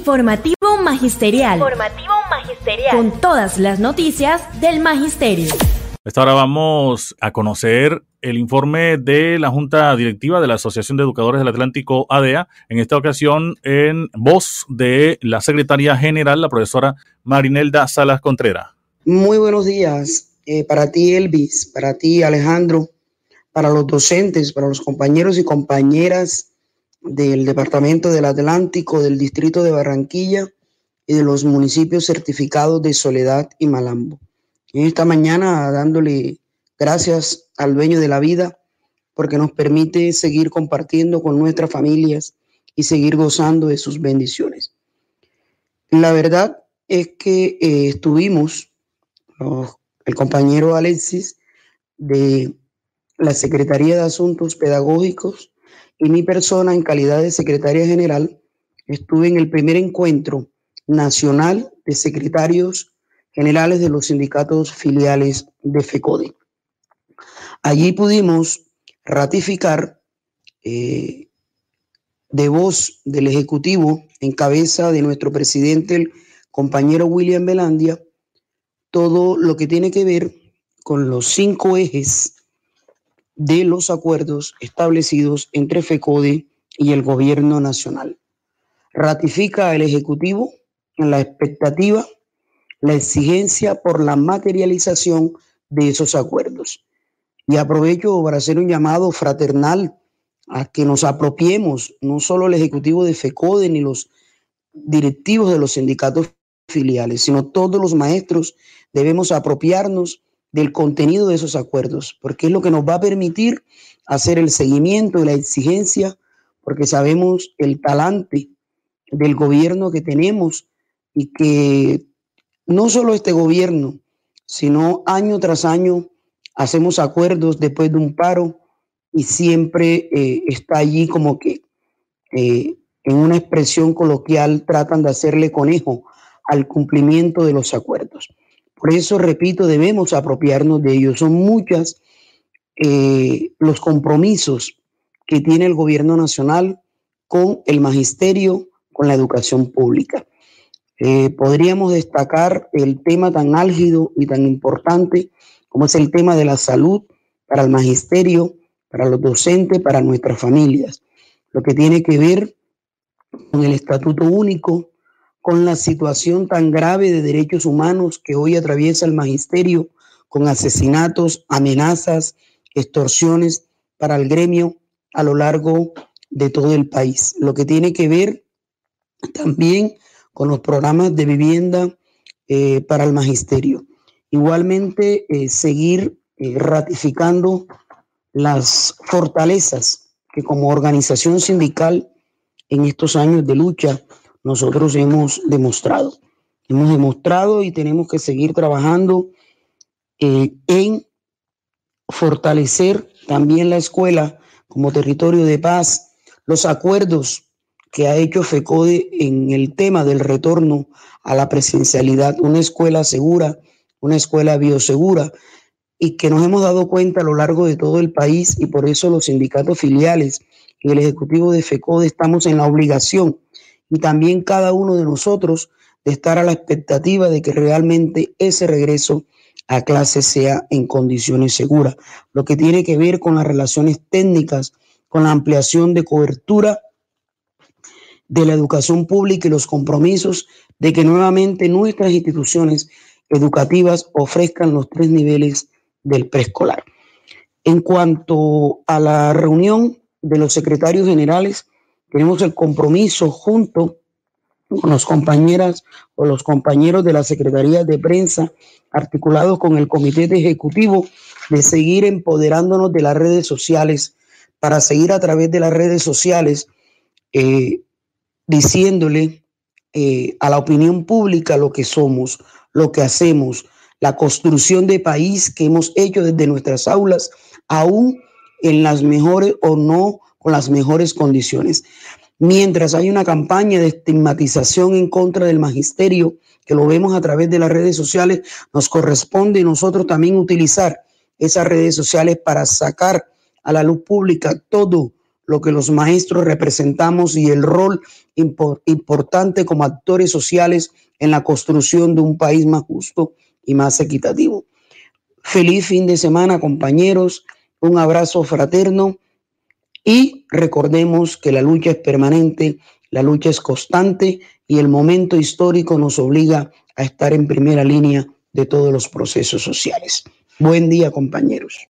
Informativo Magisterial. Informativo Magisterial. Con todas las noticias del Magisterio. Esta hora vamos a conocer el informe de la Junta Directiva de la Asociación de Educadores del Atlántico ADEA, en esta ocasión en voz de la Secretaria General, la profesora Marinelda Salas Contreras. Muy buenos días eh, para ti, Elvis, para ti, Alejandro, para los docentes, para los compañeros y compañeras del Departamento del Atlántico, del Distrito de Barranquilla y de los municipios certificados de Soledad y Malambo en esta mañana dándole gracias al dueño de la vida porque nos permite seguir compartiendo con nuestras familias y seguir gozando de sus bendiciones. La verdad es que eh, estuvimos, el compañero Alexis de la Secretaría de Asuntos Pedagógicos y mi persona en calidad de secretaria general, estuve en el primer encuentro nacional de secretarios generales de los sindicatos filiales de FECODE. Allí pudimos ratificar eh, de voz del Ejecutivo, en cabeza de nuestro presidente, el compañero William Belandia, todo lo que tiene que ver con los cinco ejes de los acuerdos establecidos entre FECODE y el gobierno nacional. Ratifica el Ejecutivo en la expectativa la exigencia por la materialización de esos acuerdos. Y aprovecho para hacer un llamado fraternal a que nos apropiemos, no solo el Ejecutivo de FECODE ni los directivos de los sindicatos filiales, sino todos los maestros debemos apropiarnos del contenido de esos acuerdos, porque es lo que nos va a permitir hacer el seguimiento de la exigencia, porque sabemos el talante del gobierno que tenemos y que no solo este gobierno, sino año tras año hacemos acuerdos después de un paro y siempre eh, está allí como que eh, en una expresión coloquial tratan de hacerle conejo al cumplimiento de los acuerdos. Por eso, repito, debemos apropiarnos de ellos. Son muchas eh, los compromisos que tiene el gobierno nacional con el magisterio, con la educación pública. Eh, podríamos destacar el tema tan álgido y tan importante como es el tema de la salud para el magisterio, para los docentes, para nuestras familias. Lo que tiene que ver con el estatuto único, con la situación tan grave de derechos humanos que hoy atraviesa el magisterio, con asesinatos, amenazas, extorsiones para el gremio a lo largo de todo el país. Lo que tiene que ver también con los programas de vivienda eh, para el magisterio. Igualmente, eh, seguir eh, ratificando las fortalezas que como organización sindical en estos años de lucha nosotros hemos demostrado. Hemos demostrado y tenemos que seguir trabajando en fortalecer también la escuela como territorio de paz, los acuerdos que ha hecho FECODE en el tema del retorno a la presencialidad, una escuela segura, una escuela biosegura, y que nos hemos dado cuenta a lo largo de todo el país y por eso los sindicatos filiales y el Ejecutivo de FECODE estamos en la obligación y también cada uno de nosotros de estar a la expectativa de que realmente ese regreso a clase sea en condiciones seguras, lo que tiene que ver con las relaciones técnicas, con la ampliación de cobertura de la educación pública y los compromisos de que nuevamente nuestras instituciones educativas ofrezcan los tres niveles del preescolar. En cuanto a la reunión de los secretarios generales, tenemos el compromiso junto con los compañeras o los compañeros de la Secretaría de Prensa, articulados con el Comité Ejecutivo, de seguir empoderándonos de las redes sociales para seguir a través de las redes sociales eh, diciéndole eh, a la opinión pública lo que somos, lo que hacemos, la construcción de país que hemos hecho desde nuestras aulas, aún en las mejores o no con las mejores condiciones. Mientras hay una campaña de estigmatización en contra del magisterio, que lo vemos a través de las redes sociales, nos corresponde nosotros también utilizar esas redes sociales para sacar a la luz pública todo lo que los maestros representamos y el rol importante como actores sociales en la construcción de un país más justo y más equitativo. Feliz fin de semana, compañeros. Un abrazo fraterno y recordemos que la lucha es permanente, la lucha es constante y el momento histórico nos obliga a estar en primera línea de todos los procesos sociales. Buen día, compañeros.